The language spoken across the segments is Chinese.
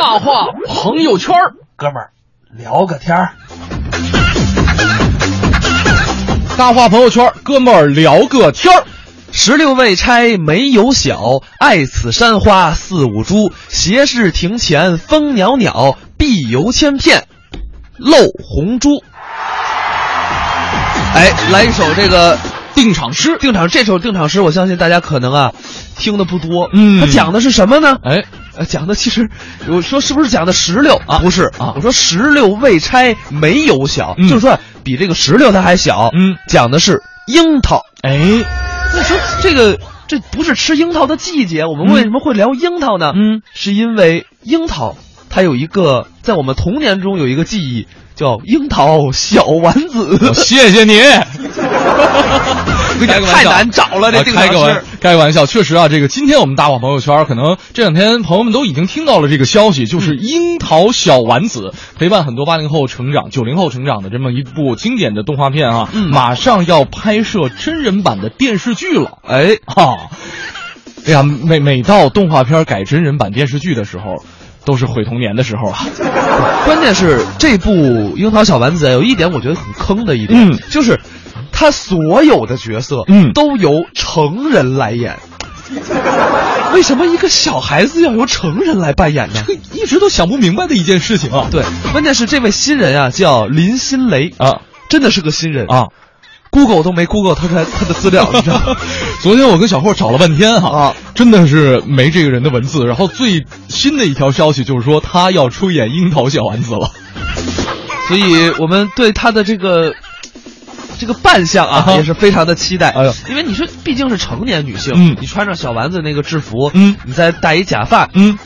大话朋友圈，哥们儿聊个天儿。大话朋友圈，哥们儿聊个天儿。十六未拆没有小，爱此山花四五株。斜视庭前风袅袅，碧油千片漏红珠。哎，来一首这个定场诗，定场这首定场诗，我相信大家可能啊听的不多。嗯它讲的是什么呢？哎，呃，讲的其实，我说是不是讲的石榴啊不是啊我说石榴未拆没有小，嗯就是说比这个石榴它还小。嗯讲的是樱桃。哎，那说这个这不是吃樱桃的季节，我们为什么会聊樱桃呢？嗯，是因为樱桃它有一个在我们童年中有一个记忆叫樱桃小丸子。谢谢你。太难找了，这啊定场开个玩诗。开个玩笑，确实啊，这个今天我们大网朋友圈，可能这两天朋友们都已经听到了这个消息，就是嗯樱桃小丸子陪伴很多八零后成长、九零后成长的这么一部经典的动画片啊，嗯马上要拍摄真人版的电视剧了。哎，啊，哎呀，每每到动画片改真人版电视剧的时候，都是毁童年的时候啊。关键是这部《樱桃小丸子》有一点我觉得很坑的一点，嗯就是他所有的角色，嗯都由成人来演。为什么一个小孩子要由成人来扮演呢？这 一直都想不明白的一件事情啊。对，关键是这位新人啊，叫林心雷啊，真的是个新人啊。，Google 都没 Google 他的他的资料，你知道吗？昨天我跟小霍找了半天哈、啊真的是没这个人的文字。然后最新的一条消息就是说他要出演樱桃小丸子了。所以我们对他的这个这个扮相啊，啊也是非常的期待。哎呦因为你说毕竟是成年女性，嗯你穿上小丸子那个制服，嗯你再戴一假发，嗯，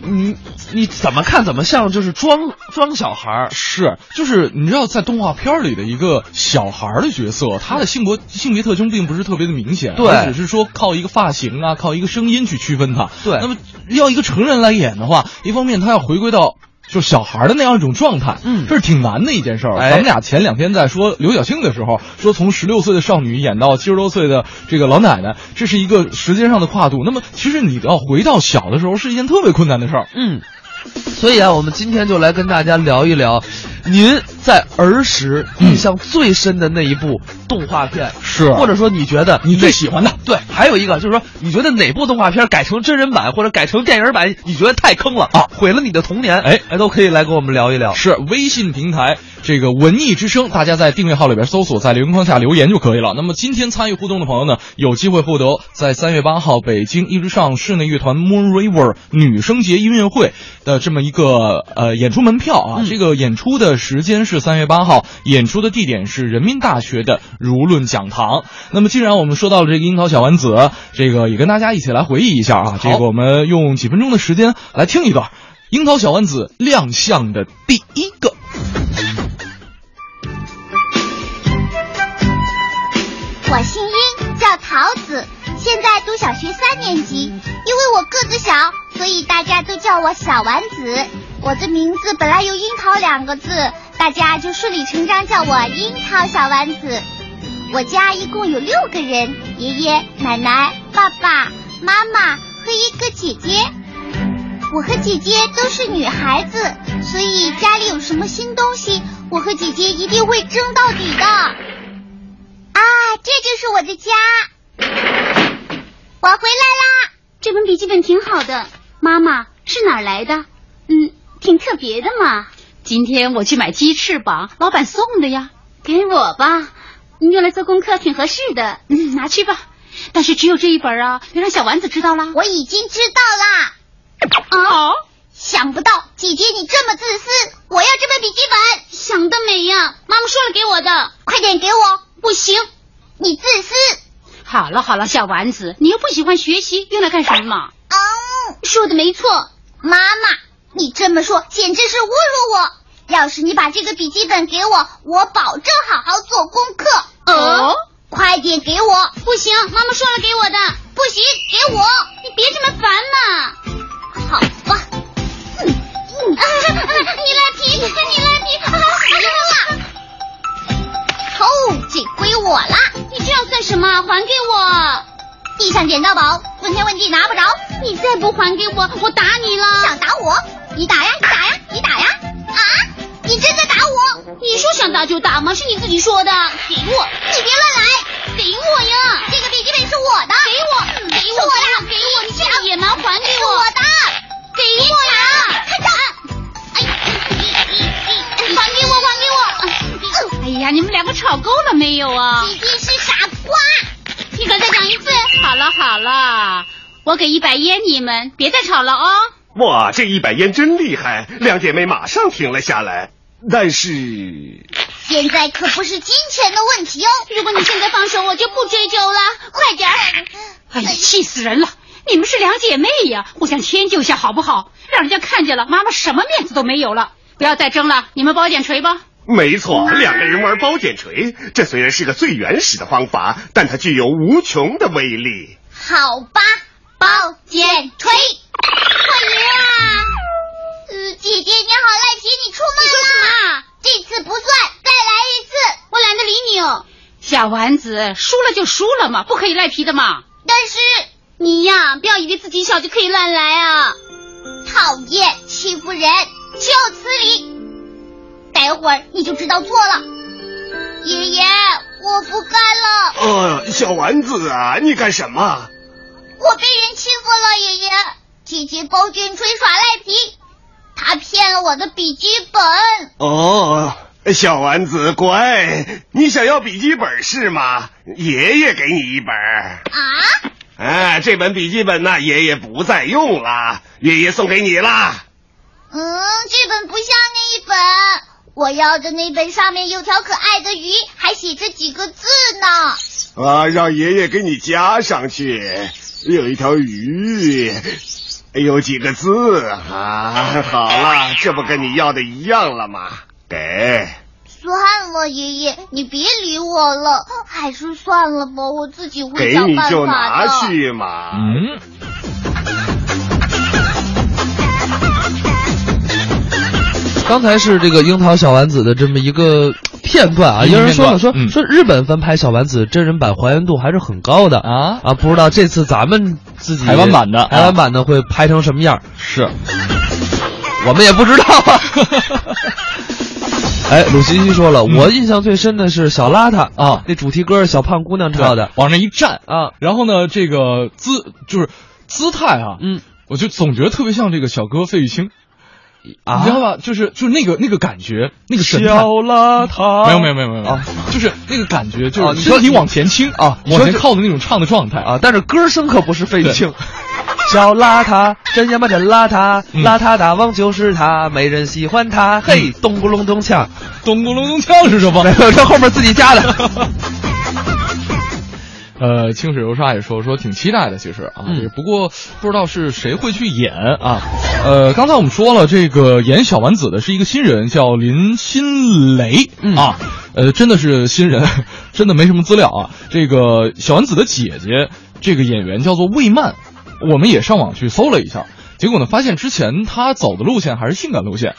你你怎么看怎么像就是装装小孩儿。是，就是你知道，在动画片里的一个小孩儿的角色，他的性格性别特征并不是特别的明显，对只是说靠一个发型啊，靠一个声音去区分他。对那么要一个成人来演的话，一方面他要回归到。就小孩儿的那样一种状态，嗯这是挺难的一件事儿。哎咱们俩前两天在说刘晓庆的时候，说从十六岁的少女演到七十多岁的这个老奶奶，这是一个时间上的跨度。那么其实你要回到小的时候，是一件特别困难的事儿。嗯，所以啊，我们今天就来跟大家聊一聊，您在儿时印象最深的那一部动画片，是或者说你觉得你最喜欢的对，还有一个就是说，你觉得哪部动画片改成真人版或者改成电影版，你觉得太坑了啊毁了你的童年？哎哎，都可以来跟我们聊一聊。是微信平台这个文艺之声，大家在订阅号里边搜索，在留言框下留言就可以了。那么今天参与互动的朋友呢，有机会获得在三月八号北京一直上室内乐团 Moon River 女生节音乐会的这么一个呃演出门票啊。嗯这个演出的时间是三月八号，演出的地点是人民大学的儒论讲堂。那么既然我们说到了这个樱桃小丸子，这个也跟大家一起来回忆一下啊。这个我们用几分钟的时间来听一段。樱桃小丸子亮相的第一个。我姓殷，叫桃子，现在读小学三年级。因为我个子小，所以大家都叫我小丸子。我的名字本来有樱桃两个字，大家就顺理成章叫我樱桃小丸子。我家一共有六个人，爷爷、奶奶、爸爸妈妈和一个姐姐。我和姐姐都是女孩子，所以家里有什么新东西，我和姐姐一定会争到底的。啊，这就是我的家。我回来啦！这本笔记本挺好的，妈妈是哪儿来的？嗯，挺特别的嘛。今天我去买鸡翅膀，老板送的呀。给我吧，你用来做功课挺合适的。嗯，拿去吧。但是只有这一本啊，别让小丸子知道啦。我已经知道啦。哦，想不到姐姐你这么自私，我要这本笔记本，想得美呀！妈妈说了给我的，快点给我！不行，你自私。好了好了，小丸子，你又不喜欢学习，用来干什么？嗯，说的没错。妈妈，你这么说简直是侮辱我。要是你把这个笔记本给我，我保证好好做功课。哦，快点给我！不行，妈妈说了给我的。不行，给我！你别这么烦嘛。好吧。嗯嗯，啊、你赖皮，你赖皮，啊，死了！哦，这归我了！你这样算什么？还给我！地上捡到宝，问天问地拿不着。你再不还给我，我打你了！想打我？你打呀，你你真的打我？你说想打就打吗？是你自己说的。给我，你别乱来。给我呀，这个笔记本是我的。给我，给我呀，给我，你这个野蛮还给我。我的，给我呀，看这。还给我，还给我！哎呀，你们两个吵够了没有啊？弟弟是傻瓜，你敢再讲一次？好了好了，我给一百烟你们，别再吵了啊、哦！哇，这一百烟真厉害，两姐妹马上停了下来。但是现在可不是金钱的问题哦。如果你现在放手，我就不追究了。快点儿！哎呀，气死人了！你们是两姐妹呀，互相迁就一下好不好？让人家看见了，妈妈什么面子都没有了。不要再争了，你们包剪锤吧。没错，两个人玩包剪锤，这虽然是个最原始的方法，但它具有无穷的威力。好吧，包剪锤，快赢啊！呃，姐姐你好赖皮，你出卖了。这次不算，再来一次。我懒得理你哦。小丸子，输了就输了嘛，不可以赖皮的嘛。但是你呀，不要以为自己小就可以乱来啊！讨厌，欺负人，就此理。待会儿你就知道错了，爷爷，我不干了。呃，小丸子啊，你干什么？我被人欺负了，爷爷。姐姐包卷吹耍赖皮，她骗了我的笔记本。哦，小丸子乖，你想要笔记本是吗？爷爷给你一本。啊？哎，这本笔记本呢，爷爷不再用了，爷爷送给你啦。嗯，这本不像那一本。我要的那本上面有条可爱的鱼，还写着几个字呢。啊，让爷爷给你加上去。有一条鱼，有几个字啊？好了，这不跟你要的一样了吗？给。算了，爷爷，你别理我了，还是算了吧，我自己会想办法的。给你就拿去嘛。嗯。刚才是这个樱桃小丸子的这么一个片段啊，有人说了说说日本翻拍小丸子真人版还原度还是很高的啊啊，不知道这次咱们自己台湾版的台湾版的会拍成什么样？是，我们也不知道啊。哎，鲁西西说了，我印象最深的是小邋遢啊，那主题歌小胖姑娘唱的，往那一站。啊，然后呢，这个姿就是姿态啊，嗯，我就总觉得特别像这个小哥费玉清。啊，你知道吧？就是就是那个那个感觉，那个神态。小邋遢，没有没有没有没有啊，就是那个感觉，就是身体往前倾啊，往前靠的那种唱的状态啊。但是歌声可不是费玉清。小邋遢，真呀妈真邋遢，邋遢大王就是他，没人喜欢他。嘿，咚咕隆咚锵，咚咕隆咚锵是什么？没有，这后面自己加的。呃，清水流沙也说说挺期待的，其实啊，嗯，不过不知道是谁会去演啊。呃，刚才我们说了，这个演小丸子的是一个新人，叫林心蕾啊。呃，真的是新人，真的没什么资料啊。这个小丸子的姐姐，这个演员叫做魏曼，我们也上网去搜了一下，结果呢，发现之前她走的路线还是性感路线，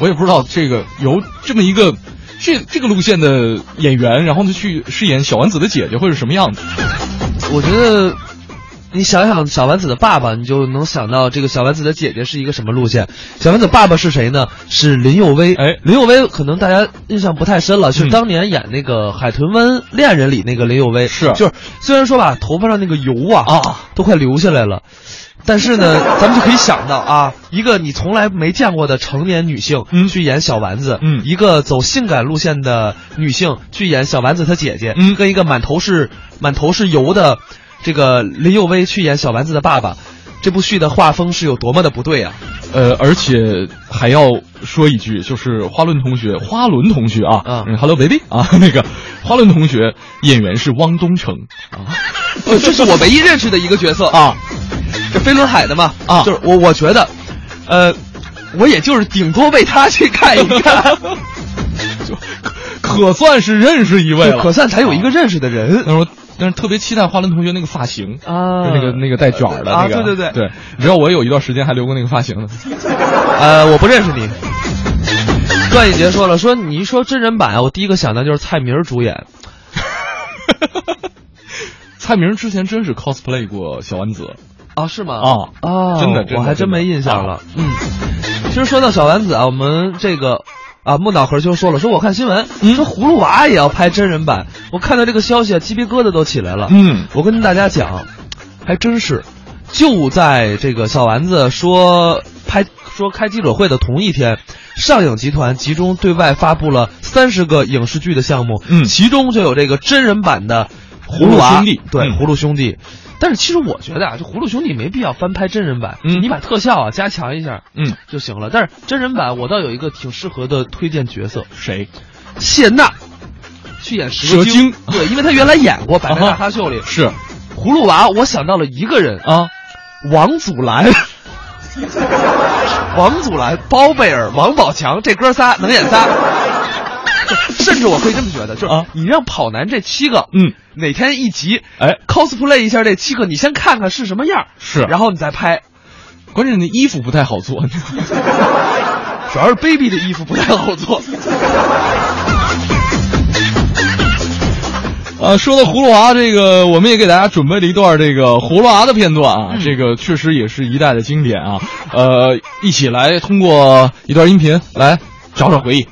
我也不知道这个由这么一个。这这个路线的演员，然后呢去饰演小丸子的姐姐会是什么样子？我觉得，你想想小丸子的爸爸，你就能想到这个小丸子的姐姐是一个什么路线。小丸子爸爸是谁呢？是林佑威。哎，林佑威可能大家印象不太深了，就是当年演那个《海豚湾恋人》里那个林佑威。是，就是虽然说吧，头发上那个油啊啊都快流下来了。但是呢，咱们就可以想到啊，一个你从来没见过的成年女性去演小丸子，嗯，一个走性感路线的女性去演小丸子她姐姐，嗯，跟一个满头是满头是油的这个林佑威去演小丸子的爸爸，这部剧的画风是有多么的不对啊！呃，而且还要说一句，就是花轮同学，花轮同学啊，嗯，Hello baby 啊，那个花轮同学演员是汪东城啊，呃，这是我唯一认识的一个角色啊。这飞轮海的嘛啊，就是我我觉得，呃，我也就是顶多为他去看一看，就可算是认识一位了，可算才有一个认识的人。他说，但是特别期待花轮同学那个发型啊，那个那个带卷的那个，对对对对，你知道我有一段时间还留过那个发型呢。呃，我不认识你。段奕杰说了，说你一说真人版，我第一个想到就是蔡明主演。蔡明之前真是 cosplay 过小丸子。啊，是吗？啊啊，真的，我还真没印象了。啊、嗯，其实说到小丸子啊，我们这个啊，木脑壳就说了，说我看新闻，嗯、说葫芦娃也要拍真人版。我看到这个消息啊，鸡皮疙瘩都起来了。嗯，我跟大家讲，还真是，就在这个小丸子说拍说开记者会的同一天，上影集团集中对外发布了三十个影视剧的项目，嗯其中就有这个真人版的《葫葫芦娃兄弟对，嗯葫芦兄弟。但是其实我觉得啊，就葫芦兄弟没必要翻拍真人版，嗯你把特效啊加强一下，嗯，就行了。但是真人版我倒有一个挺适合的推荐角色，谁？谢娜，去演蛇蛇精对，因为她原来演过《百变大咖秀》里。是葫芦娃，我想到了一个人，啊，王祖蓝。王祖蓝、包贝尔、王宝强这哥仨能演仨，甚至我可以这么觉得，就是啊你让跑男这七个，嗯，哪天一集，哎，cosplay 一下这七个，你先看看是什么样，是然后你再拍。关键那衣服不太好做。主要是 baby 的衣服不太好做。啊，说到葫芦娃，这个我们也给大家准备了一段这个葫芦娃的片段啊，这个确实也是一代的经典啊。呃，一起来通过一段音频来找找回忆。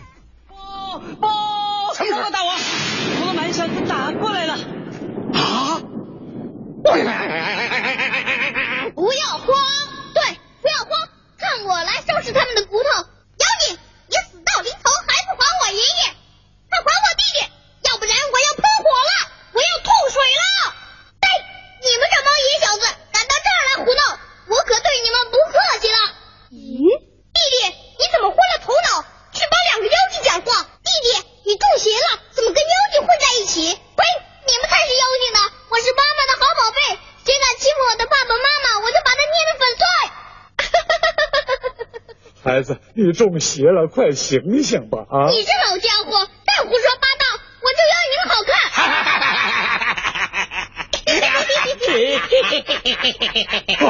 中邪了，快醒醒吧！啊！你这老家伙，再胡说八道，我就要你们好看。哎，哈，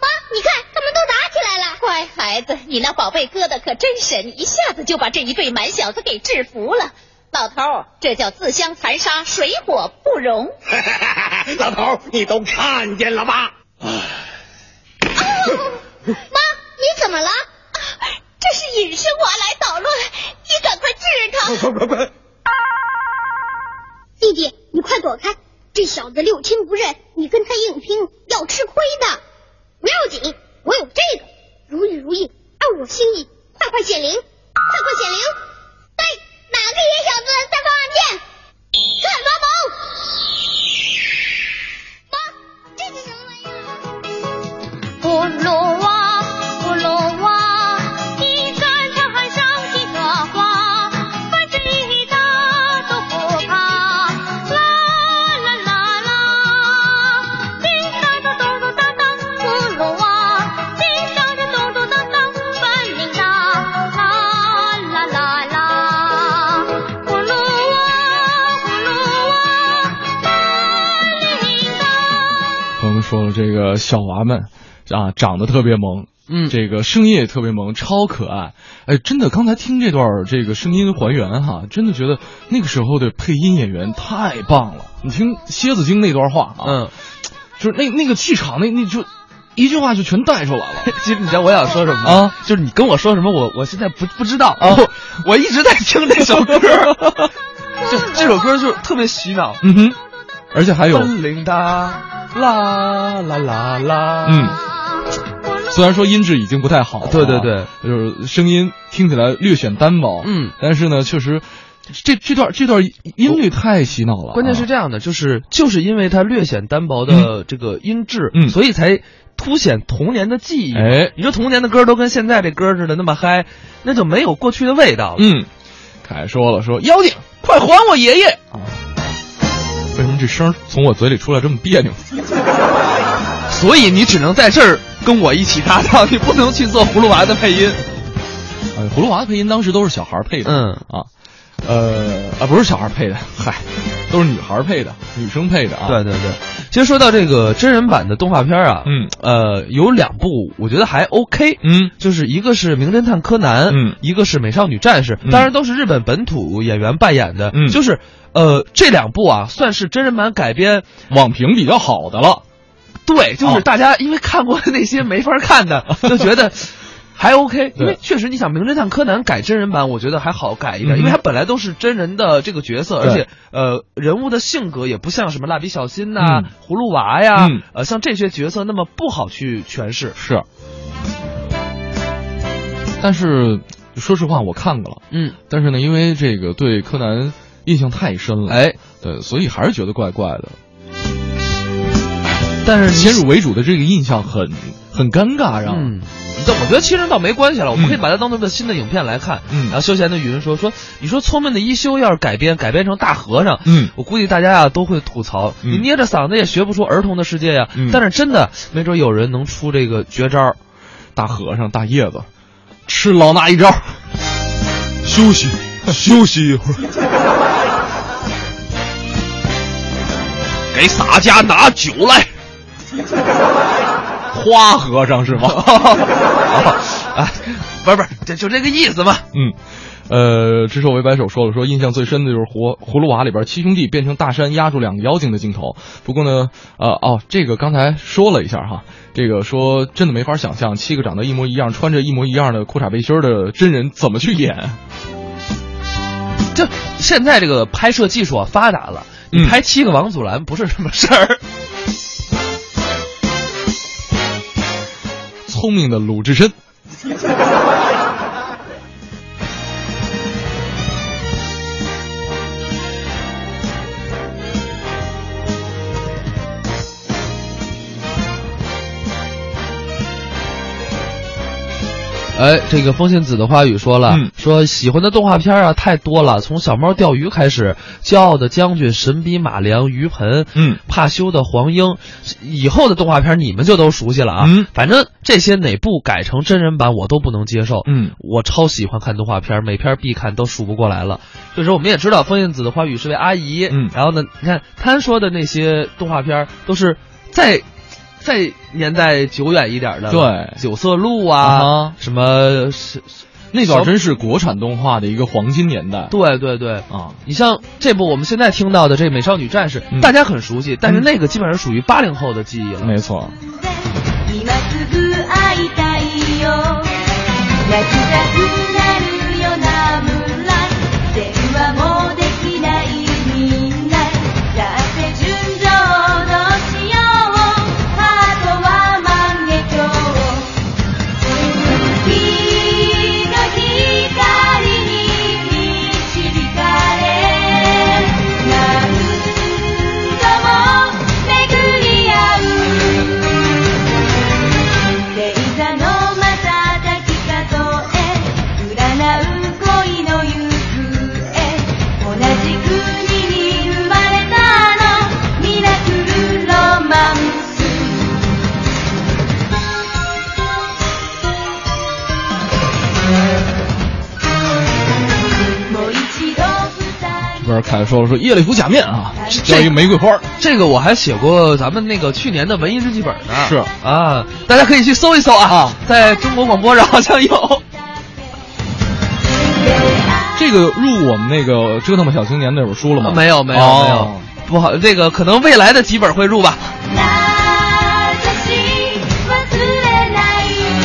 妈，你看他们都打起来了。乖孩子，你那宝贝疙瘩可真神，一下子就把这一对蛮小子给制服了。老头，这叫自相残杀，水火不容。老头，你都看见了吧？Oh, 个小娃们啊，长得特别萌，嗯这个声音也特别萌，超可爱。哎，真的，刚才听这段这个声音还原哈，真的觉得那个时候的配音演员太棒了。你听蝎子精那段话啊，嗯，就是那那个气场，那那就一句话就全带出来了。其实你知道我想说什么吗啊？就是你跟我说什么，我我现在不不知道啊我 我一直在听 这首歌，就这首歌就特别洗脑。嗯哼，而且还有，啦啦啦啦，嗯，虽然说音质已经不太好对对对。就是声音听起来略显单薄，嗯，但是呢，确实这这段这段音律太洗脑了。啊，关键是这样的，就是就是因为它略显单薄的这个音质，嗯。所以才凸显童年的记忆。哎。你说童年的歌都跟现在这歌似的那么嗨，那就没有过去的味道了。嗯，凯说了，说妖精，快还我爷爷。啊！为什么这声儿从我嘴里出来这么别扭？所以你只能在这儿跟我一起搭档，你不能去做葫芦娃的配音。哎，葫芦娃的配音当时都是小孩配的，嗯。啊，呃啊不是小孩配的，嗨，都是女孩配的，女生配的啊。对对对，其实说到这个真人版的动画片啊，嗯。呃，有两部我觉得还 OK，嗯。就是一个是《名侦探柯南》，嗯。一个是《美少女战士》，嗯。当然都是日本本土演员扮演的，嗯。就是呃这两部啊算是真人版改编，网评比较好的了。对，就是哦大家因为看过那些没法看的，就觉得。还 OK，因为确实你想《名侦探柯南》改真人版，我觉得还好改一点，嗯因为它本来都是真人的这个角色，而且呃人物的性格也不像什么蜡笔小新呐、嗯葫芦娃呀，嗯呃像这些角色那么不好去诠释。是。但是说实话，我看过了，嗯，但是呢，因为这个对柯南印象太深了，哎，对，所以还是觉得怪怪的。但是先入为主的这个印象很很尴尬，让嗯，但我觉得其实倒没关系了，我们嗯。可以把它当做个新的影片来看。嗯。然后休闲的语音说说，你说聪明的一休要是改编改编成大和尚，嗯。我估计大家呀都会吐槽，嗯。你捏着嗓子也学不出儿童的世界呀。嗯。但是真的，没准有人能出这个绝招。大和尚大叶子吃老衲一招，休息休息一会儿。给洒家拿酒来。花和尚是吗？啊，不是不是，这就这个意思嘛。嗯，呃，知手为白手说了说，印象最深的就是葫葫芦娃里边七兄弟变成大山压住两个妖精的镜头。不过呢，呃，哦，这个刚才说了一下哈，这个说真的没法想象七个长得一模一样、穿着一模一样的裤衩背心的真人怎么去演。就现在这个拍摄技术啊发达了，你嗯拍七个王祖蓝不是什么事儿。聪明的鲁智深。哎，这个风信子的花语说了，嗯说喜欢的动画片啊太多了，从小猫钓鱼开始，骄傲的将军、神笔马良、鱼盆，嗯，怕羞的黄莺，以后的动画片你们就都熟悉了啊。嗯反正这些哪部改成真人版我都不能接受。嗯，我超喜欢看动画片，每片必看都数不过来了。这时候我们也知道风信子的花语是位阿姨，嗯然后呢，你看他说的那些动画片都是在。再年代久远一点的了，对九色鹿啊，啊哈什么是那段真是国产动画的一个黄金年代。对对对，啊，你像这部我们现在听到的这《美少女战士》嗯大家很熟悉，但是嗯那个基本上属于八零后的记忆了。没错。今すぐ会いたいよ 说了说叶里夫假面啊，叫一玫瑰花。这个我还写过咱们那个去年的文艺日记本呢。是啊，大家可以去搜一搜啊，在中国广播上好像有。这个入我们那个折腾吧小青年那本书了吗？没有没有哦没有，不好，这个可能未来的几本会入吧。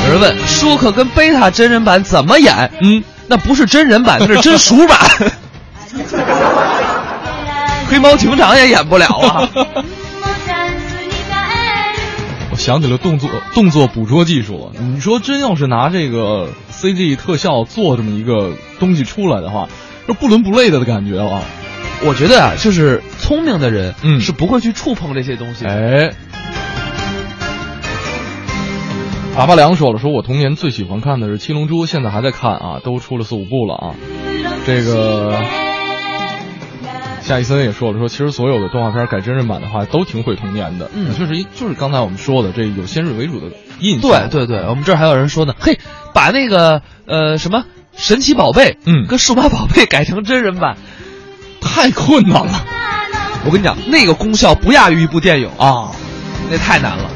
有人问舒克跟贝塔真人版怎么演？嗯，那不是真人版，那是真熟版。黑猫警长也演不了啊。我想起了动作动作捕捉技术了。你说真要是拿这个 CG 特效做这么一个东西出来的话，就不伦不类的的感觉了！我觉得啊，就是聪明的人，嗯是不会去触碰这些东西的。哎，拔拔凉说了，说我童年最喜欢看的是《七龙珠》，现在还在看啊，都出了四五部了啊。这个夏一森也说了，说其实所有的动画片改真人版的话，都挺毁童年的。嗯确实就是刚才我们说的，这有先入为主的印对象。对对，我们这儿还有人说呢，嘿，把那个呃什么神奇宝贝，嗯跟数码宝贝改成真人版，太困难了我跟你讲，那个功效不亚于一部电影，啊！那太难了。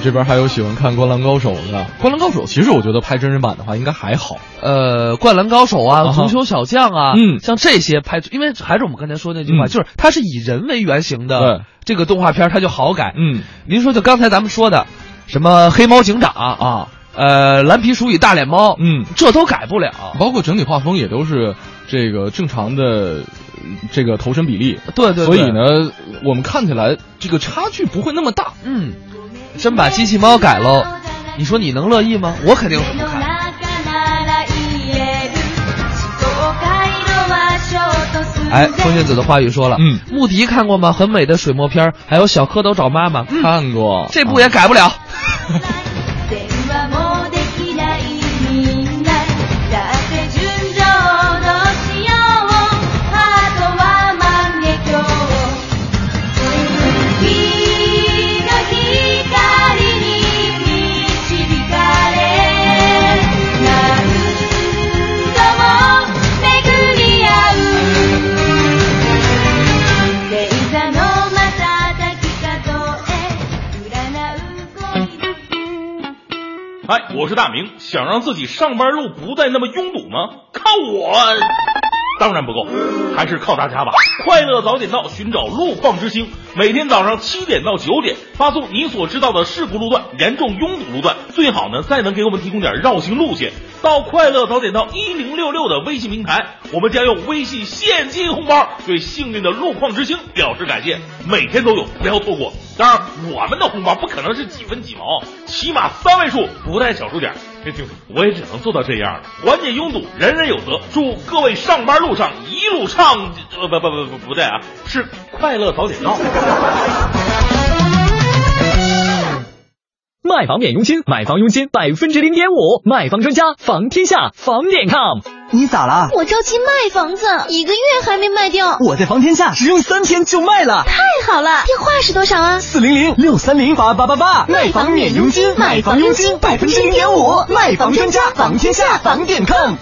你这边还有喜欢看《灌篮高手》的，《灌篮高手》其实我觉得拍真人版的话应该还好。呃，灌篮高手啊，足球小将啊，嗯。像这些拍，因为还是我们刚才说那句话，嗯。就是它是以人为原型的对。这个动画片，它就好改。嗯，您说就刚才咱们说的，什么黑猫警长啊，呃，蓝皮鼠与大脸猫，嗯，这都改不了，包括整体画风也都是这个正常的呃这个头身比例。对对对。所以呢，我们看起来这个差距不会那么大。嗯，真把机器猫改喽，你说你能乐意吗？我肯定是不看。哎，风信子的话语说了，嗯，穆迪看过吗？很美的水墨片，还有小蝌蚪找妈妈，嗯、看过，这部也改不了。哎，我是大明，想让自己上班路不再那么拥堵吗？靠我！当然不够，还是靠大家吧！快乐早点到，寻找路况之星，每天早上七点到九点，发送你所知道的事故路段、严重拥堵路段，最好呢再能给我们提供点绕行路线。到快乐早点到一零六六的微信平台，我们将用微信现金红包对幸运的路况之星表示感谢，每天都有，不要错过。当然，我们的红包不可能是几分几毛，起码三位数，不带小数点。这就我也只能做到这样了。缓解拥堵，人人有责。祝各位上班路上一路畅，呃不不不不不对啊，是快乐早点到。卖房免佣金，买房佣金百分之零点五，卖房专家房天下房点 com。你咋了？我着急卖房子，一个月还没卖掉。我在房天下只用三天就卖了，太好了！电话是多少啊？四零零六三零八八八八。卖房免佣金，买房佣金百分之零点五，卖房专家房天下房点 com。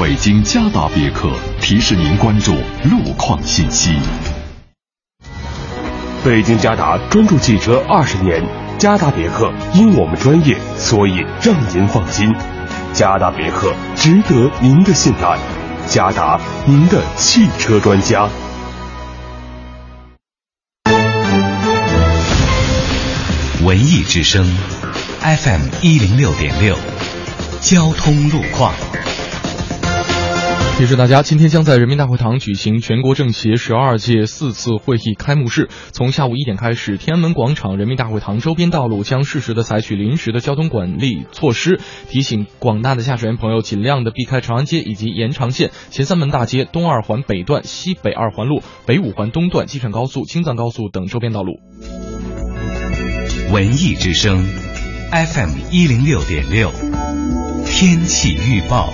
北京嘉达别克提示您关注路况信息。北京嘉达专注汽车二十年，嘉达别克因我们专业，所以让您放心。嘉达别克值得您的信赖，嘉达您的汽车专家。文艺之声，FM 一零六点六，交通路况。提示大家，今天将在人民大会堂举行全国政协十二届四次会议开幕式。从下午一点开始，天安门广场、人民大会堂周边道路将适时的采取临时的交通管理措施，提醒广大的驾驶员朋友尽量的避开长安街以及延长线、前三门大街、东二环北段、西北二环路、北五环东段、机场高速、京藏高速等周边道路。文艺之声，FM 一零六点六，天气预报。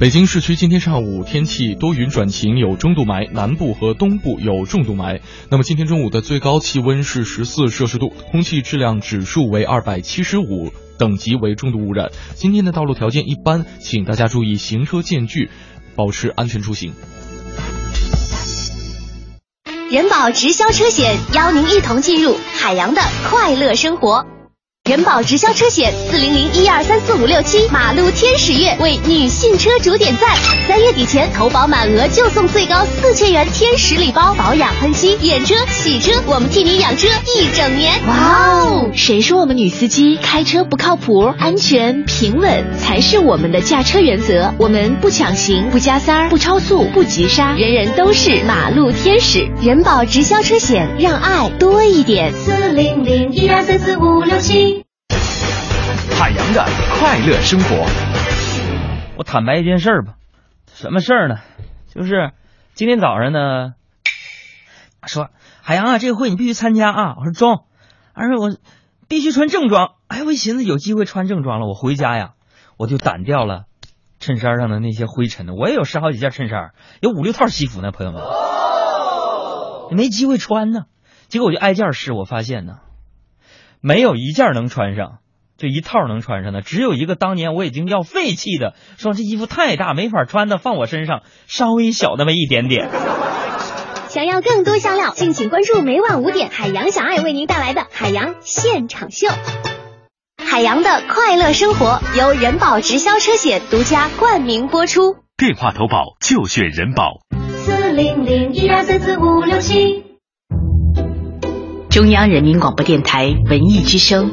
北京市区今天上午天气多云转晴，有中度霾，南部和东部有重度霾。那么今天中午的最高气温是十四摄氏度，空气质量指数为二百七十五，等级为重度污染。今天的道路条件一般，请大家注意行车间距，保持安全出行。人保直销车险邀您一同进入海洋的快乐生活。人保直销车险四零零一二三四五六七马路天使月为女性车主点赞，三月底前投保满额就送最高四千元天使礼包，保养喷漆、验车、洗车，我们替你养车一整年。哇哦！谁说我们女司机开车不靠谱？安全平稳才是我们的驾车原则。我们不抢行，不加塞儿，不超速，不急刹，人人都是马路天使。人保直销车险，让爱多一点。四零零一二三四五六七。海洋的快乐生活。我坦白一件事儿吧，什么事儿呢？就是今天早上呢，说海洋啊，这个会你必须参加啊。我说中，而且我必须穿正装。哎，我一寻思有机会穿正装了，我回家呀，我就掸掉了衬衫上的那些灰尘呢。我也有十好几件衬衫，有五六套西服呢，朋友们，没机会穿呢。结果我就挨件试，我发现呢，没有一件能穿上。就一套能穿上的，只有一个当年我已经要废弃的，说这衣服太大没法穿的，放我身上稍微小那么一点点。想要更多香料，敬请关注每晚五点海洋小爱为您带来的海洋现场秀。海洋的快乐生活由人保直销车险独家冠名播出。电话投保就选人保。四零零一二三四五六七。中央人民广播电台文艺之声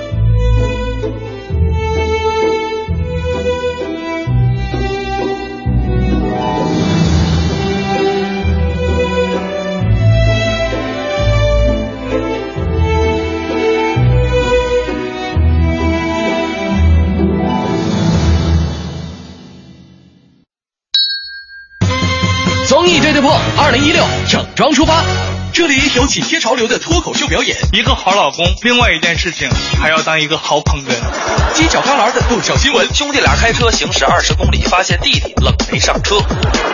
综艺对对碰，二零一六整装出发。这里有紧贴潮流的脱口秀表演，一个好老公，另外一件事情还要当一个好捧哏。犄角旮旯的爆笑新闻，兄弟俩开车行驶二十公里，发现弟弟冷没上车。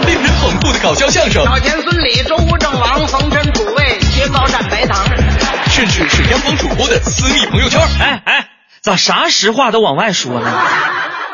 令人捧腹的搞笑相声，小田孙李周吴郑王冯陈楚卫薛高占白糖，甚至是央广主播的私密朋友圈。哎哎，咋啥实话都往外说呢？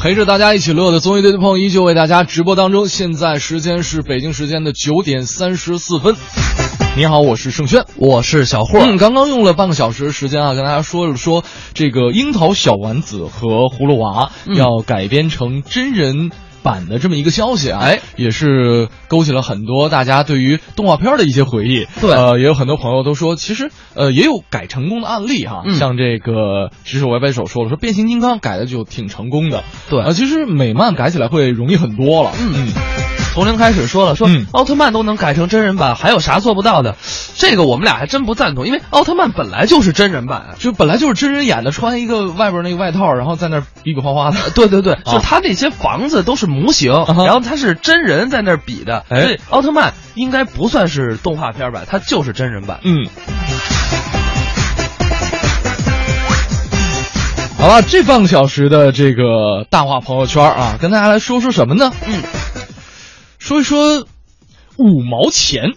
陪着大家一起乐的综艺对对碰依旧为大家直播当中，现在时间是北京时间的九点三十四分。你好，我是盛轩，我是小霍。嗯，刚刚用了半个小时时间啊，跟大家说了说这个樱桃小丸子和葫芦娃要改编成真人版的这么一个消息啊，哎，也是勾起了很多大家对于动画片的一些回忆。对，呃，也有很多朋友都说，其实呃也有改成功的案例哈，嗯、像这个只手歪歪手说了，说变形金刚改的就挺成功的。对，呃，其实美漫改起来会容易很多了。嗯。嗯从零开始说了，说奥特曼都能改成真人版，还有啥做不到的？这个我们俩还真不赞同，因为奥特曼本来就是真人版，就本来就是真人演的，穿一个外边那个外套，然后在那儿比比划划的。对对对，就他那些房子都是模型，然后他是真人在那儿比的。所以，奥特曼应该不算是动画片版，它就是真人版。嗯。好了，这半个小时的这个大话朋友圈啊，跟大家来说说什么呢？嗯。说一说五毛钱，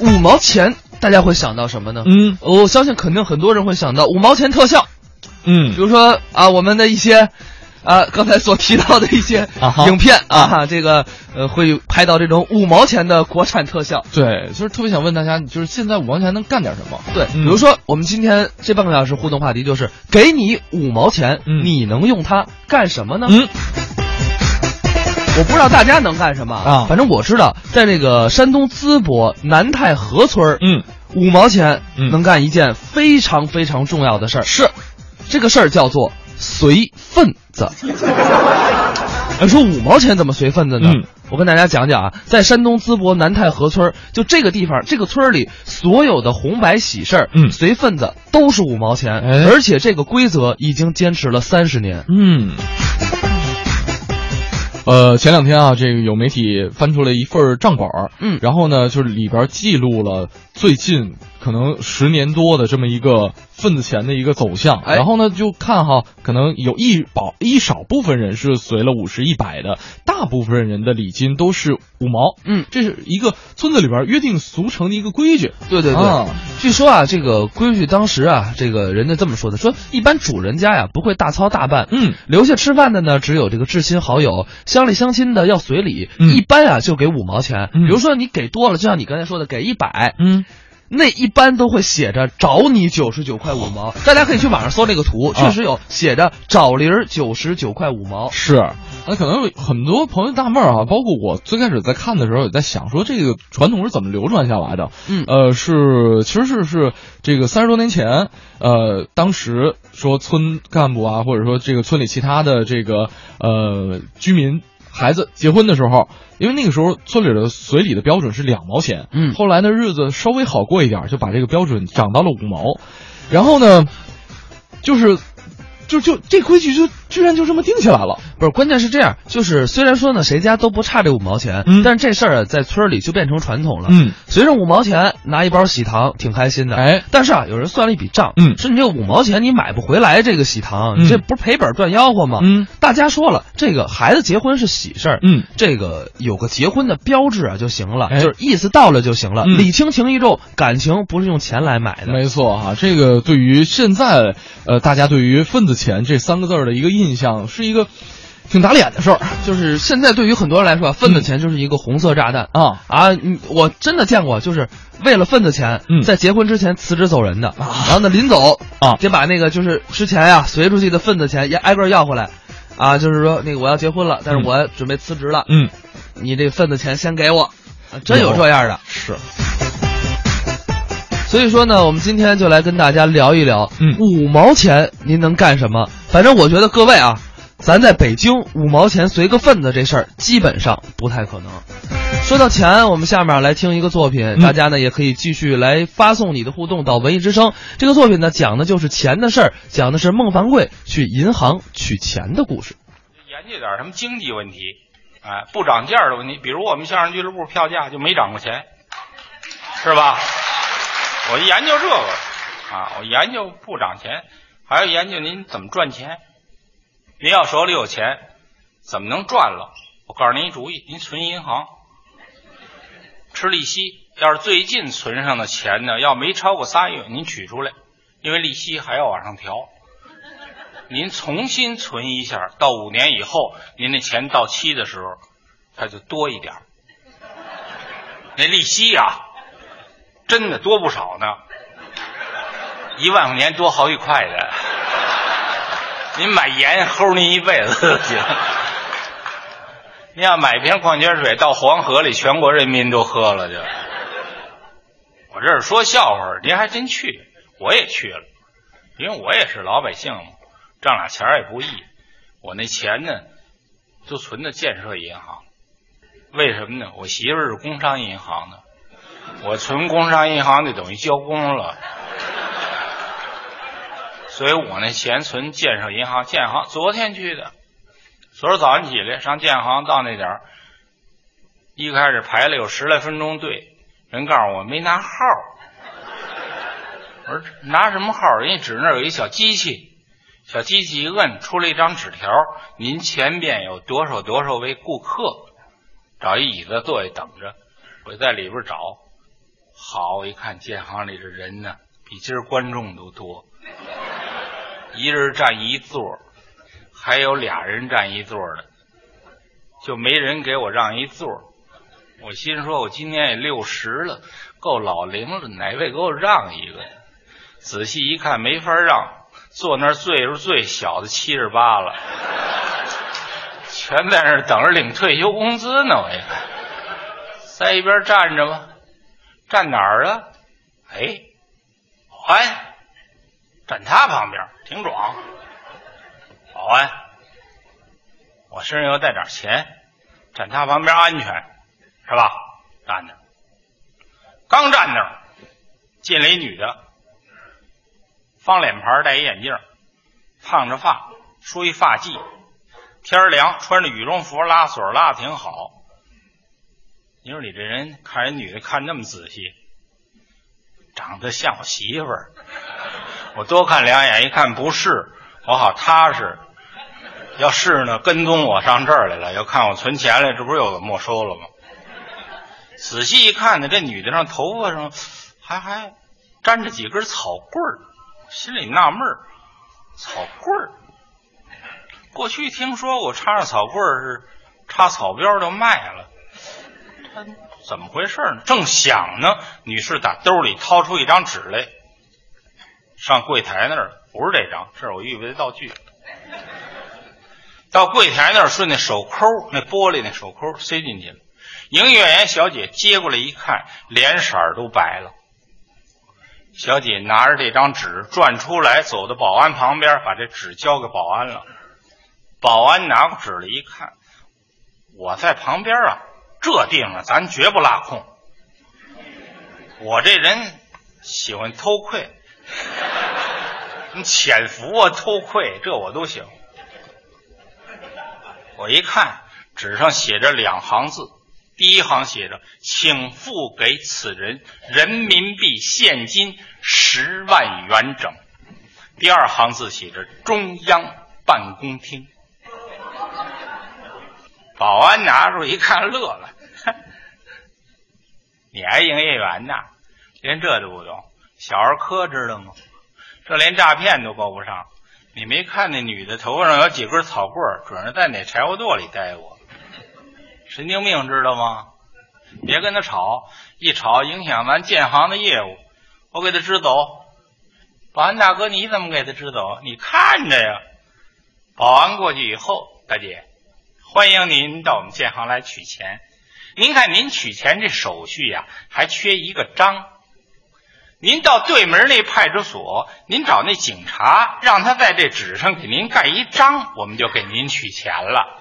五毛钱，大家会想到什么呢？嗯，我相信肯定很多人会想到五毛钱特效。嗯，比如说啊，我们的一些啊刚才所提到的一些影片啊，啊这个呃会拍到这种五毛钱的国产特效。对，就是特别想问大家，就是现在五毛钱能干点什么？对，嗯、比如说我们今天这半个小时互动话题就是给你五毛钱，嗯、你能用它干什么呢？嗯。我不知道大家能干什么啊，反正我知道，在这个山东淄博南太河村，嗯，五毛钱能干一件非常非常重要的事儿，是这个事儿叫做随份子。说五毛钱怎么随份子呢？嗯、我跟大家讲讲啊，在山东淄博南太河村，就这个地方，这个村里所有的红白喜事儿，嗯，随份子都是五毛钱，哎、而且这个规则已经坚持了三十年。嗯。呃，前两天啊，这个有媒体翻出了一份账本嗯，然后呢，就是里边记录了最近可能十年多的这么一个份子钱的一个走向，哎、然后呢，就看哈，可能有一保一少部分人是随了五十一百的，大部分人的礼金都是五毛，嗯，这是一个村子里边约定俗成的一个规矩，对对对，啊、据说啊，这个规矩当时啊，这个人家这么说的，说一般主人家呀不会大操大办，嗯，留下吃饭的呢只有这个至亲好友。乡里乡亲的要随礼，嗯、一般啊就给五毛钱。嗯、比如说你给多了，就像你刚才说的，给一百，嗯，那一般都会写着找你九十九块五毛。大家可以去网上搜这个图，确实有写着找零九十九块五毛。是，那可能很多朋友纳闷啊，包括我最开始在看的时候也在想，说这个传统是怎么流传下来的？嗯，呃，是其实是是这个三十多年前，呃，当时说村干部啊，或者说这个村里其他的这个呃居民。孩子结婚的时候，因为那个时候村里的随礼的标准是两毛钱，嗯，后来呢日子稍微好过一点，就把这个标准涨到了五毛，然后呢，就是，就就这规矩就居然就这么定下来了。不是，关键是这样，就是虽然说呢，谁家都不差这五毛钱，嗯但是这事儿啊，在村里就变成传统了。嗯，随着五毛钱拿一包喜糖，挺开心的。哎，但是啊，有人算了一笔账，嗯说你这五毛钱你买不回来这个喜糖，嗯你这不是赔本赚吆喝吗？嗯，大家说了，这个孩子结婚是喜事儿，嗯，这个有个结婚的标志啊就行了，哎就是意思到了就行了，嗯礼轻情意重，感情不是用钱来买的。没错哈、这个对于现在呃大家对于分子钱这三个字儿的一个印象是一个挺打脸的事儿。就是现在对于很多人来说啊，份子钱就是一个红色炸弹啊啊！你我真的见过，就是为了份子钱，嗯在结婚之前辞职走人的，然后呢临走啊，得把那个就是之前呀随出去的份子钱也挨个要回来，啊，就是说那个我要结婚了，但是我准备辞职了，嗯，你这份子钱先给我，啊真有这样的。是。所以说呢，我们今天就来跟大家聊一聊，嗯，五毛钱您能干什么？反正我觉得各位啊，咱在北京五毛钱随个份子这事儿基本上不太可能。说到钱，我们下面来听一个作品，嗯大家呢也可以继续来发送你的互动到文艺之声。这个作品呢讲的就是钱的事儿，讲的是孟凡贵去银行取钱的故事。研究点什么经济问题，哎，不涨价的问题，比如我们相声俱乐部票价就没涨过钱，是吧？我研究这个啊，我研究不涨钱，还要研究您怎么赚钱。您要手里有钱，怎么能赚了？我告诉您一主意，您存银行，吃利息。要是最近存上的钱呢，要没超过仨月，您取出来，因为利息还要往上调。您重新存一下，到五年以后，您那钱到期的时候，它就多一点。那利息呀、真的多不少呢，一万块钱多好几块的。您买盐齁您一辈子都行。您要买瓶矿泉水到黄河里，全国人民都喝了就。我这是说笑话，您还真去，我也去了，因为我也是老百姓嘛，挣俩钱也不易。我那钱呢，就存在建设银行。为什么呢？我媳妇是工商银行的，我存工商银行就等于交工了，所以我那钱存建设银行。建行昨天去的，昨儿早上起来上建行到那点儿，一开始排了有十来分钟队，人告诉我没拿号。我说拿什么号？人家指那儿有一小机器，小机器一摁出来一张纸条，您前边有多少多少位顾客，找一椅子坐下等着，我在里边找。好，我一看建行里这人呢，比今儿观众都多，一人占一座，还有俩人占一座的，就没人给我让一座。我心说，我今年也六十了，够老龄了，哪位给我让一个？仔细一看，没法让，坐那儿岁数最小的七十八了，全在那儿等着领退休工资呢。我一看，在一边站着吧，站哪儿啊？哎，保安，站他旁边，挺壮。保安，我身上要带点钱，站他旁边安全，是吧？站那儿，刚站那儿，进来一女的。方脸盘，戴一眼镜，烫着发，梳一发髻。天凉，穿着羽绒服，拉锁拉的挺好。你说你这人看人女的看那么仔细，长得像我媳妇儿。我多看两眼，一看不是，我好踏实。要是呢，跟踪我上这儿来了，要看我存钱来，这不是又给没收了吗？仔细一看呢，这女的上头发上还还粘着几根草棍儿。心里纳闷儿，草棍儿。过去听说过插上草棍儿是插草标就卖了，怎么回事呢？正想呢，女士打兜里掏出一张纸来，上柜台那儿，不是这张，这是我预备的道具。到柜台那儿，顺那手抠，那玻璃那手抠塞进去了。营业员小姐接过来一看，脸色都白了。小姐拿着这张纸转出来，走到保安旁边，把这纸交给保安了。保安拿过纸来一看，我在旁边啊，这定了咱绝不拉空。我这人喜欢偷窥，你潜伏啊、偷窥，这我都行。我一看，纸上写着两行字，第一行写着“请付给此人人民币现金十万元整”，第二行字写着“中央办公厅”。保安拿出一看，乐了：“你还营业员呢？连这都不懂？小儿科知道吗？这连诈骗都够不上。你没看那女的头发上有几根草棍，准是在哪柴火垛里待过。神经病知道吗？别跟他吵，一吵影响咱建行的业务。我给他支走。保安大哥，你怎么给他支走？你看着呀。保安过去以后，大姐，欢迎您到我们建行来取钱。您看您取钱这手续呀，还缺一个章。您到对门那派出所，您找那警察，让他在这纸上给您盖一章，我们就给您取钱了。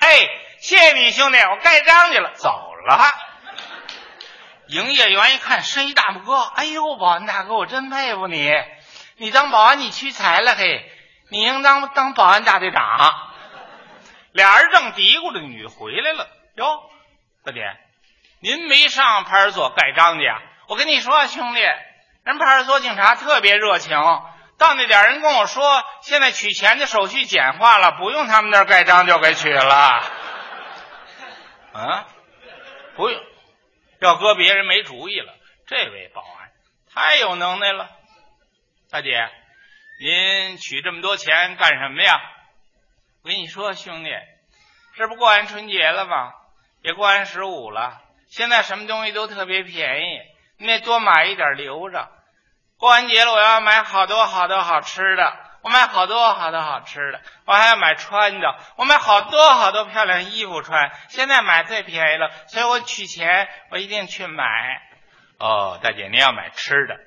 哎，谢谢你兄弟，我盖章去了，走了。营业员一看，伸一大拇哥，哎呦，保安大哥，我真佩服你，你当保安你屈才了嘿，你应当当保安大队长。俩人正嘀咕着，女回来了，哟，大姐，您没上派出所盖章去啊？我跟你说，兄弟，人派出所警察特别热情。到那点人跟我说，现在取钱的手续简化了，不用他们那儿盖章就给取了。啊，不用，要搁别人没主意了。这位保安太有能耐了，大姐，您取这么多钱干什么呀？我跟你说，兄弟，这不过完春节了吗？也过完十五了，现在什么东西都特别便宜。你得多买一点留着，过完节了我要买好多好多好吃的，我买好多好多好吃的，我还要买穿的，我买好多好多漂亮衣服穿。现在买最便宜了，所以我取钱，我一定去买。哦，大姐，您要买吃的，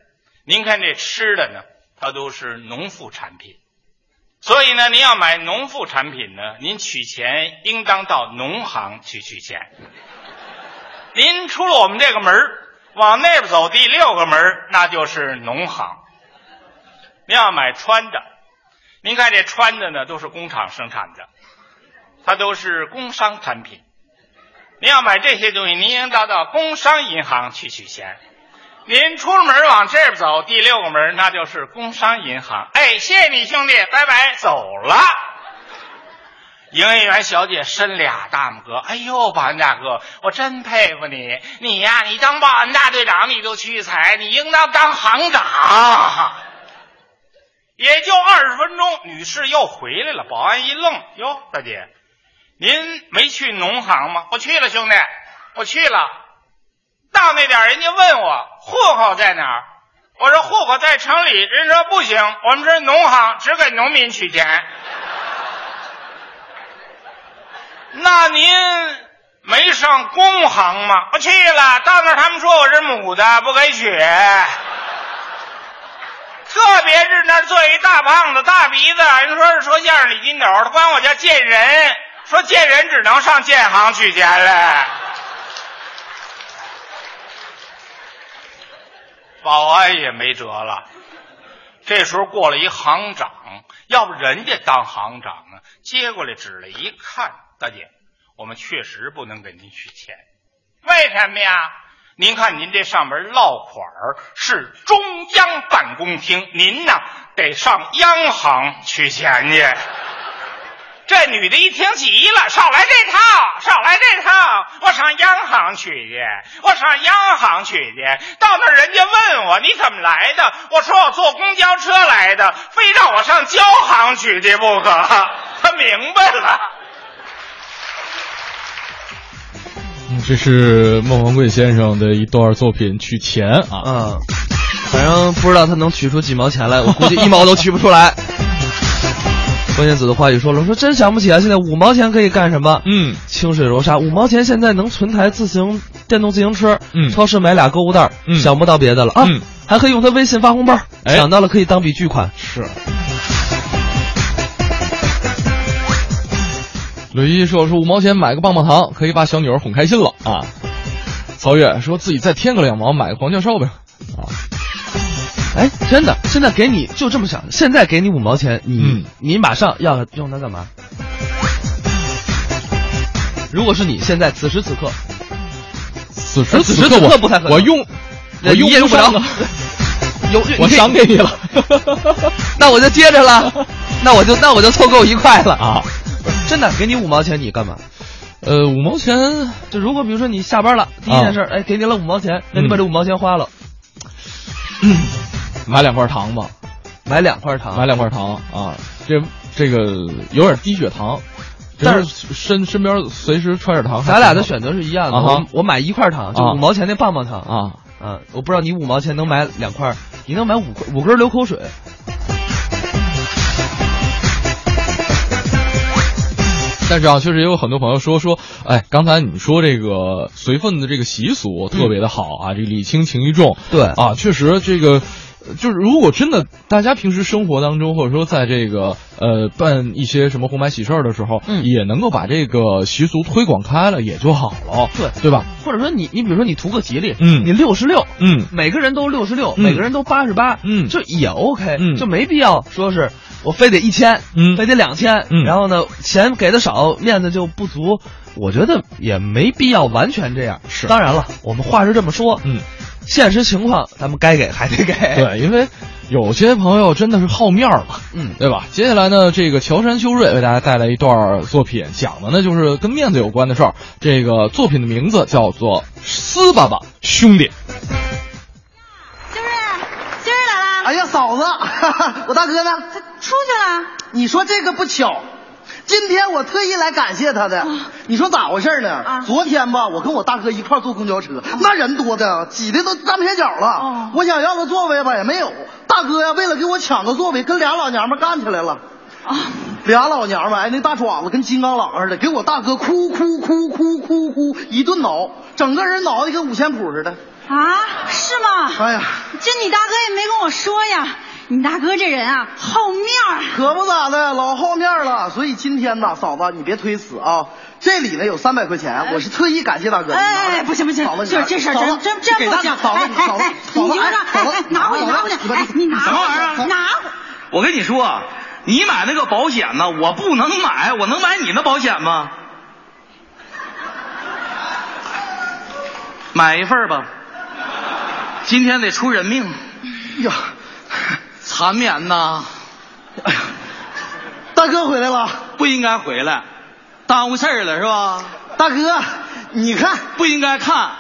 您看这吃的呢，它都是农副产品，所以呢，您要买农副产品呢，您取钱应当到农行去取钱。您出了我们这个门往那边走第六个门那就是农行。您要买穿的，您看这穿的呢，都是工厂生产的，它都是工商产品。您要买这些东西，您应当到工商银行去取钱。您出了门往这边走，第六个门那就是工商银行。哎，谢谢你兄弟，拜拜，走了。营业员小姐伸俩大拇哥，哎呦，保安大哥，我真佩服你，你呀，你当保安大队长你都屈才，你应当当行长。也就二十分钟，女士又回来了。保安一愣，哟，大姐，您没去农行吗？我去了，兄弟，我去了。到那点，人家问我户口在哪儿，我说户口在城里。人说不行，我们是农行，只给农民取钱。那您没上工行吗？我去了，到那儿他们说我是母的，不给取。特别是那儿坐一大胖子，大鼻子，人说是说相声李金斗，他管我叫贱人，说贱人只能上建行取钱来。保安也没辙了，这时候过来一行长，要不人家当行长呢？接过来纸来一看，大姐，我们确实不能给您取钱，为什么呀？您看您这上面落款是中央办公厅，您呢得上央行取钱去。这女的一听急了，少来这套，少来这套！我上央行取去，我上央行取去。到那儿人家问我你怎么来的，我说我坐公交车来的，非让我上交行取去不可。他明白了。嗯，这是孟文贵先生的一段作品《取钱》啊。嗯，反正不知道他能取出几毛钱来，我估计一毛都取不出来。关键子的话语说了，说真想不起啊，现在五毛钱可以干什么？嗯，清水柔沙，五毛钱现在能存台自行电动自行车，嗯，超市买俩购物袋，嗯，想不到别的了啊，嗯，还可以用他微信发红包，哎想到了可以当笔巨款，是。吕一说说五毛钱买个棒棒糖，可以把小女儿哄开心了啊。曹越说自己再添个两毛买个黄教授呗，啊。哎，真的，现在给你就这么想，现在给你五毛钱，你、嗯你马上要用它干嘛？如果是你现在此时此刻，此时呃此刻我不太可能我用那我用不着 我赏给你了，那我就接着了，那我就那我就凑够一块了啊！真的，给你五毛钱，你干嘛？呃，五毛钱，就如果比如说你下班了，第一件事，哎，给你了五毛钱，那你把这五毛钱花了，买两块糖吧，买两块糖，买两块糖啊，这这个有点低血糖，但是身身边随时揣着糖，咱俩的选择是一样的。我我买一块糖，就啊五毛钱那棒棒糖啊啊！我不知道你五毛钱能买两块，你能买五块五根流口水。但是啊，确实也有很多朋友说说，哎，刚才你说这个随份的这个习俗特别的好啊，这礼轻情意重，对啊，确实这个。呃就是如果真的大家平时生活当中，或者说在这个呃办一些什么红白喜事儿的时候，嗯。也能够把这个习俗推广开了，也就好了，对。对吧？或者说你你比如说你图个吉利，嗯。你六十六，嗯，每个人都六十六，嗯。每个人都八十八，嗯。这也 OK，嗯。就没必要说是我非得一千，嗯。非得两千，嗯。然后呢钱给的少，面子就不足，我觉得也没必要完全这样。是。当然了，我们话是这么说，嗯，现实情况咱们该给还得给，对，因为有些朋友真的是好面儿嘛，嗯，对吧？接下来呢，这个乔杉修睿为大家带来一段作品，讲的呢就是跟面子有关的事儿。这个作品的名字叫做《撕巴巴兄弟》。今儿来了。哎呀，嫂子，哈 哈我大哥呢？他出去了。你说这个不巧，今天我特意来感谢他的。你说咋回事呢？啊昨天吧，我跟我大哥一块坐公交车，那人多的挤的都站不下脚了。哦我想要个座位吧，也没有。大哥呀，为了给我抢个座位，跟俩老娘们干起来了。啊，俩老娘们，哎，那大爪子跟金刚狼似的，给我大哥哭哭哭哭哭哭一顿挠，整个人挠的跟五线谱似的。啊，是吗？哎呀，这你大哥也没跟我说呀。你大哥这人啊，好面儿。可不咋的，老好面了。所以今天呢，嫂子你别推辞啊，这里呢有三百块钱，我是特意感谢大哥。哎，不行不行嫂子，这这事儿真真真不行。嫂子，嫂子哎哎哎，，你就让哎哎拿回去拿回去，哎你拿什么玩意儿拿回。我跟你说，你买那个保险呢，我不能买，我能买你那保险吗？买一份儿吧，今天得出人命呀，缠绵呐！哎 呀大哥回来了，不应该回来，耽误事儿了是吧？大哥，你看不应该看，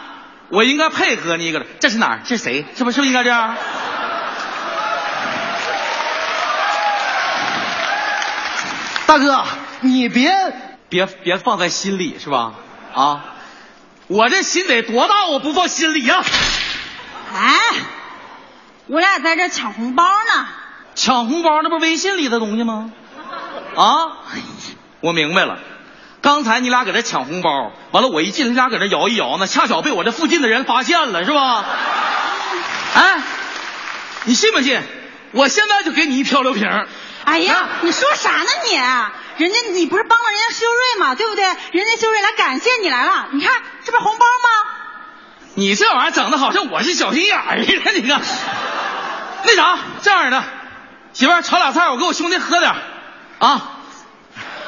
我应该配合你一个了。这是哪儿？这是谁？是不是是不是应该这样？大哥，你别别别放在心里是吧？啊，我这心得多大，我不放心里呀、哎，我俩在这抢红包呢。抢红包那不是微信里的东西吗？啊，我明白了。刚才你俩搁这抢红包，完了我一进来，你俩搁这摇一摇呢，恰巧被我这附近的人发现了，是吧？哎，你信不信？我现在就给你一漂流瓶。哎呀，你说啥呢你？人家你不是帮了人家修睿吗？对不对？人家修睿来感谢你来了，你看这不是红包吗？你这玩意儿整的好像我是小心眼儿似的，你看。那啥，这样的，媳妇儿炒俩菜，我给我兄弟喝点儿啊。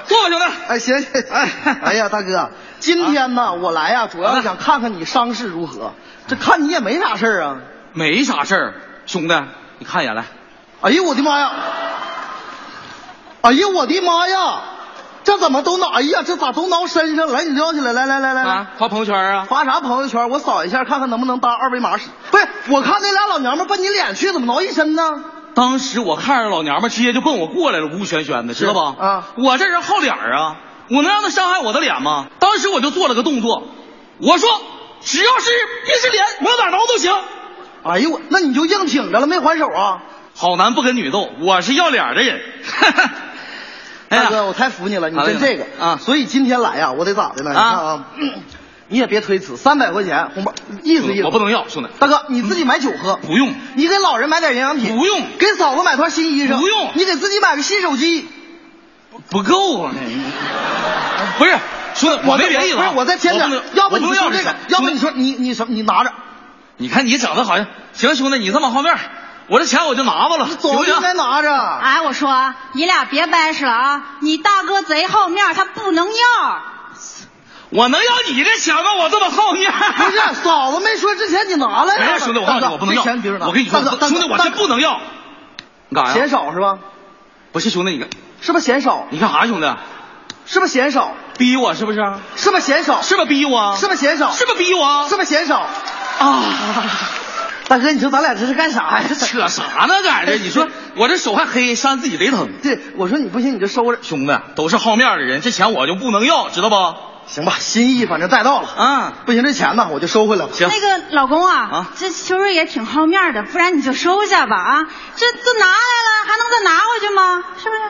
坐吧，兄弟。哎，行行，哎，哎呀，大哥，今天呢，我来呀，主要是想看看你伤势如何。这看你也没啥事儿啊。没啥事儿，兄弟，你看一眼来。哎呦我的妈呀！哎呦我的妈呀！这怎么都挠？哎呀，这咋都挠身上了？来，你撩起来，来来来来发朋友圈啊？发啥朋友圈？我扫一下，看看能不能当二维码使。不是，我看那俩老娘们奔你脸去，怎么挠一身呢？当时我看着老娘们直接就奔我过来了，呜旋旋的，知道吧？啊，我这人好脸啊，我能让他伤害我的脸吗？当时我就做了个动作，我说只要是别是脸，往哪挠都行。哎呦我，那你就硬挺着了，没还手啊？好男不跟女斗，我是要脸的人。哎大哥，我太服你了，你真这个啊！所以今天来呀，我得咋的呢？你看啊，你也别推辞，三百块钱红包，意思意思。我不能要，兄弟。大哥，你自己买酒喝，不用。你给老人买点营养品，不用。给嫂子买套新衣裳，不用。你给自己买个新手机，不够啊！不是，兄弟，我没别的意思啊。不是，我再添点，要不你说这个，要不你说你你什么？你拿着。你看你整的好像行，兄弟，你这么好面，我这钱我就拿吧了，行不行？应该拿着。哎，我说你俩别掰扯了啊！你大哥贼好面，他不能要。我能要你这钱吗？我这么好面。不是，嫂子没说之前你拿来了。哎，兄弟，我告诉你，我不能要。钱别人拿。我跟你说，兄弟，我这不能要。你干啥呀？嫌少是吧？不是，兄弟，你看是不是嫌少？你干啥，兄弟？是不是嫌少？逼我是不是？是不是嫌少？是不是逼我？是不是嫌少？是不是逼我？是不是嫌少？啊！大哥，你说咱俩这是干啥呀？扯啥呢？在这，你说 我这手还黑，扇自己贼疼。对，我说你不行，你就收着。兄弟，都是好面的人，这钱我就不能要，知道不？行吧，心意反正带到了。嗯，不行，这钱呢我就收回来了。行。那个老公啊，啊这秋瑞也挺好面的，不然你就收下吧啊！这都拿来了，还能再拿回去吗？是不是？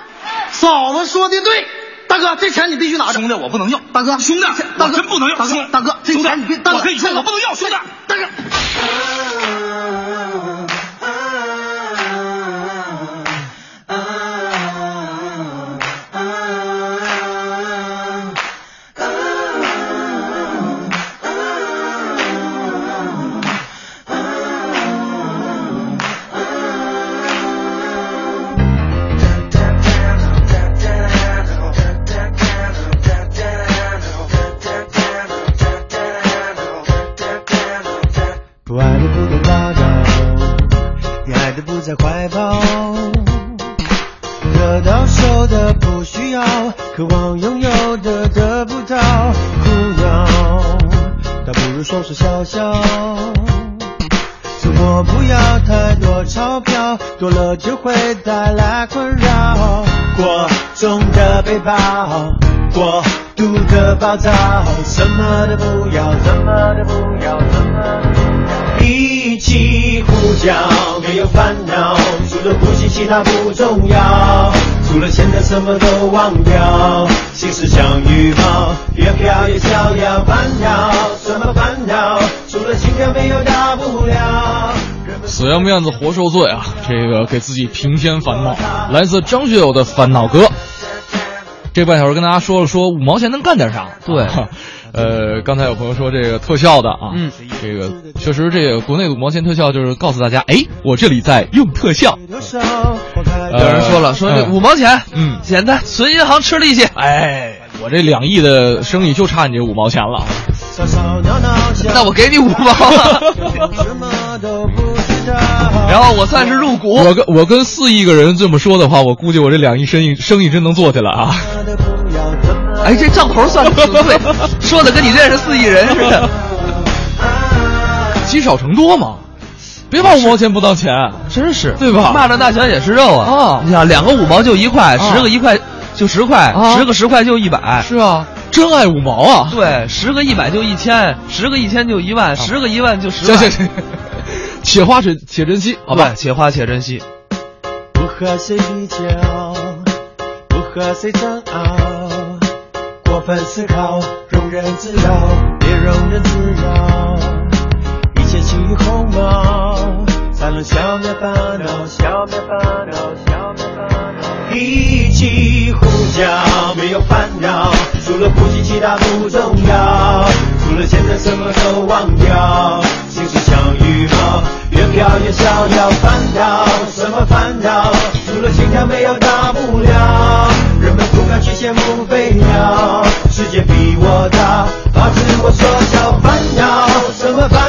嫂子说的对，大哥，这钱你必须拿着。兄弟，我不能要。大哥，兄弟，大哥真不能要。大哥，大哥，这钱你别，大哥我跟你说，我不能要，兄弟。大哥。说说笑笑。生活不要太多钞票，多了就会带来困扰。过重的背包，过度的暴躁，什么都不要，什么都不要，什么都不要。一起呼叫，没有烦恼，除了呼吸其他不重要，除了现在什么都忘掉，心事像羽毛，越飘越逍遥。烦恼什么烦恼？除了心跳没有大不了。死要面子活受罪啊！这个给自己平添烦恼，来自张学友的《烦恼歌》。这半小时跟大家说了说五毛钱能干点啥？对，呃，刚才有朋友说这个特效的啊，嗯，这个确实这个国内的五毛钱特效就是告诉大家，哎，我这里在用特效。有人说了，说这五毛钱，嗯，简单，存银行吃利息。哎，我这两亿的生意就差你这五毛钱了。那我给你五毛，然后我算是入股。我跟我跟四亿个人这么说的话，我估计我这两亿生意生意真能做起来啊！哎，这账头算的挺对，说的跟你认识四亿人似的。积少成多嘛，别把五毛钱不当钱，真是对吧？蚂蚱大小也是肉啊！啊，你想两个五毛就一块，啊十个一块就十块，啊十个十块就一百。是啊，真爱五毛啊！对，十个一百就一千，十个一千就一万，十个一万就十万。行行行，且花且且珍惜，好吧？且花且珍惜。不和谁比较，不和谁争拗，过分思考，庸人自扰，别庸人自扰，一切轻于鸿毛，才能消灭烦恼，消灭烦恼，消灭烦恼。一起呼叫，没有烦恼，除了呼吸其他不重要，除了现在什么都忘掉，心事像羽毛，越飘越逍遥。烦恼什么烦恼？除了心跳没有大不了。人们不敢去羡慕飞鸟，世界比我大，把自我缩小。烦恼什么烦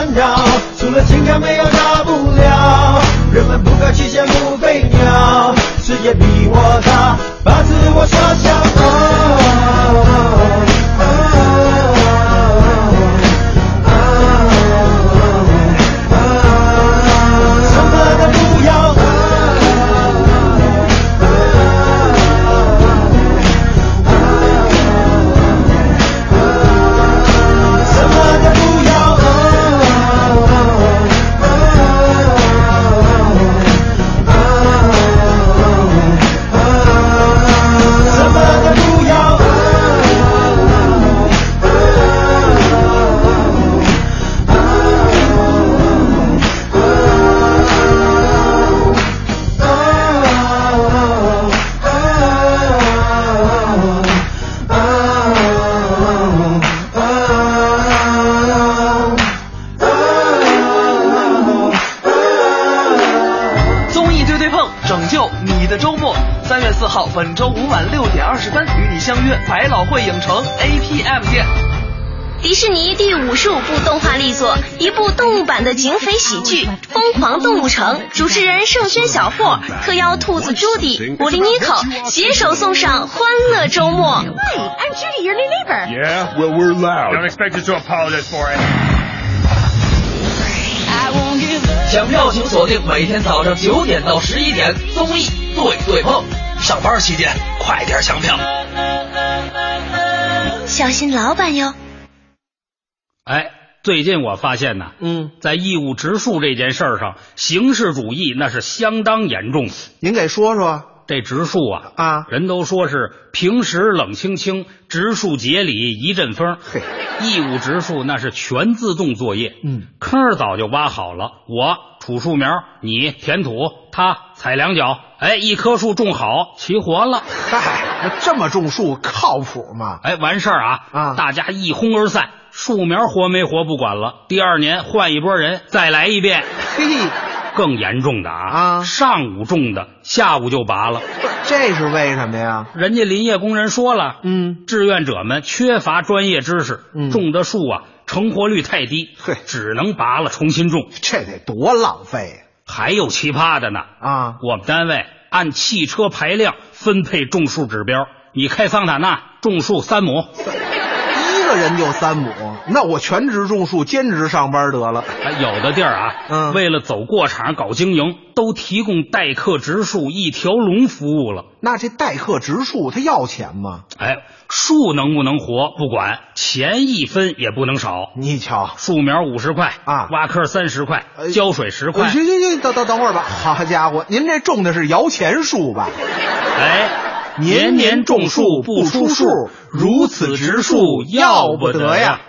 版的警匪喜剧《疯狂动物城》，主持人盛轩、小霍特邀兔子朱迪、狐狸妮蔻携手送上欢乐周末。Hey, I'm Judy, your new neighbor. Yeah? Well, we're loud. Don't expect us to apologize for it. 抢票请锁定每天早上九点到十一点综艺对对碰，上班期间快点抢票。小心老板哟！哎，最近我发现呢，嗯，在义务植树这件事儿上，形式主义那是相当严重。您给说说。这植树啊啊，人都说是平时冷清清，植树节里一阵风。嘿，义务植树那是全自动作业，嗯，坑早就挖好了，我杵树苗，你填土，他踩两脚，哎，一棵树种好，齐活了。嗨，那这么种树靠谱吗？哎，完事儿啊啊，大家一哄而散，树苗活没活不管了，第二年换一拨人再来一遍。嘿。更严重的啊啊！上午种的，下午就拔了，这是为什么呀？人家林业工人说了，嗯，志愿者们缺乏专业知识，嗯、种的树啊成活率太低，嘿，只能拔了重新种，这得多浪费还有奇葩的呢啊！我们单位按汽车排量分配种树指标，你开桑塔纳种树三亩。一个人就三亩，那我全职种树，兼职上班得了。有的地儿啊，嗯，为了走过场搞经营，都提供代客植树一条龙服务了。那这代客植树他要钱吗？哎，树能不能活不管，钱一分也不能少。你瞧，树苗五十块啊，挖坑三十块，浇水十块。行行行，等等等会儿吧。好家伙，您这种的是摇钱树吧？哎。年年种树不出数，如此植树要不得呀！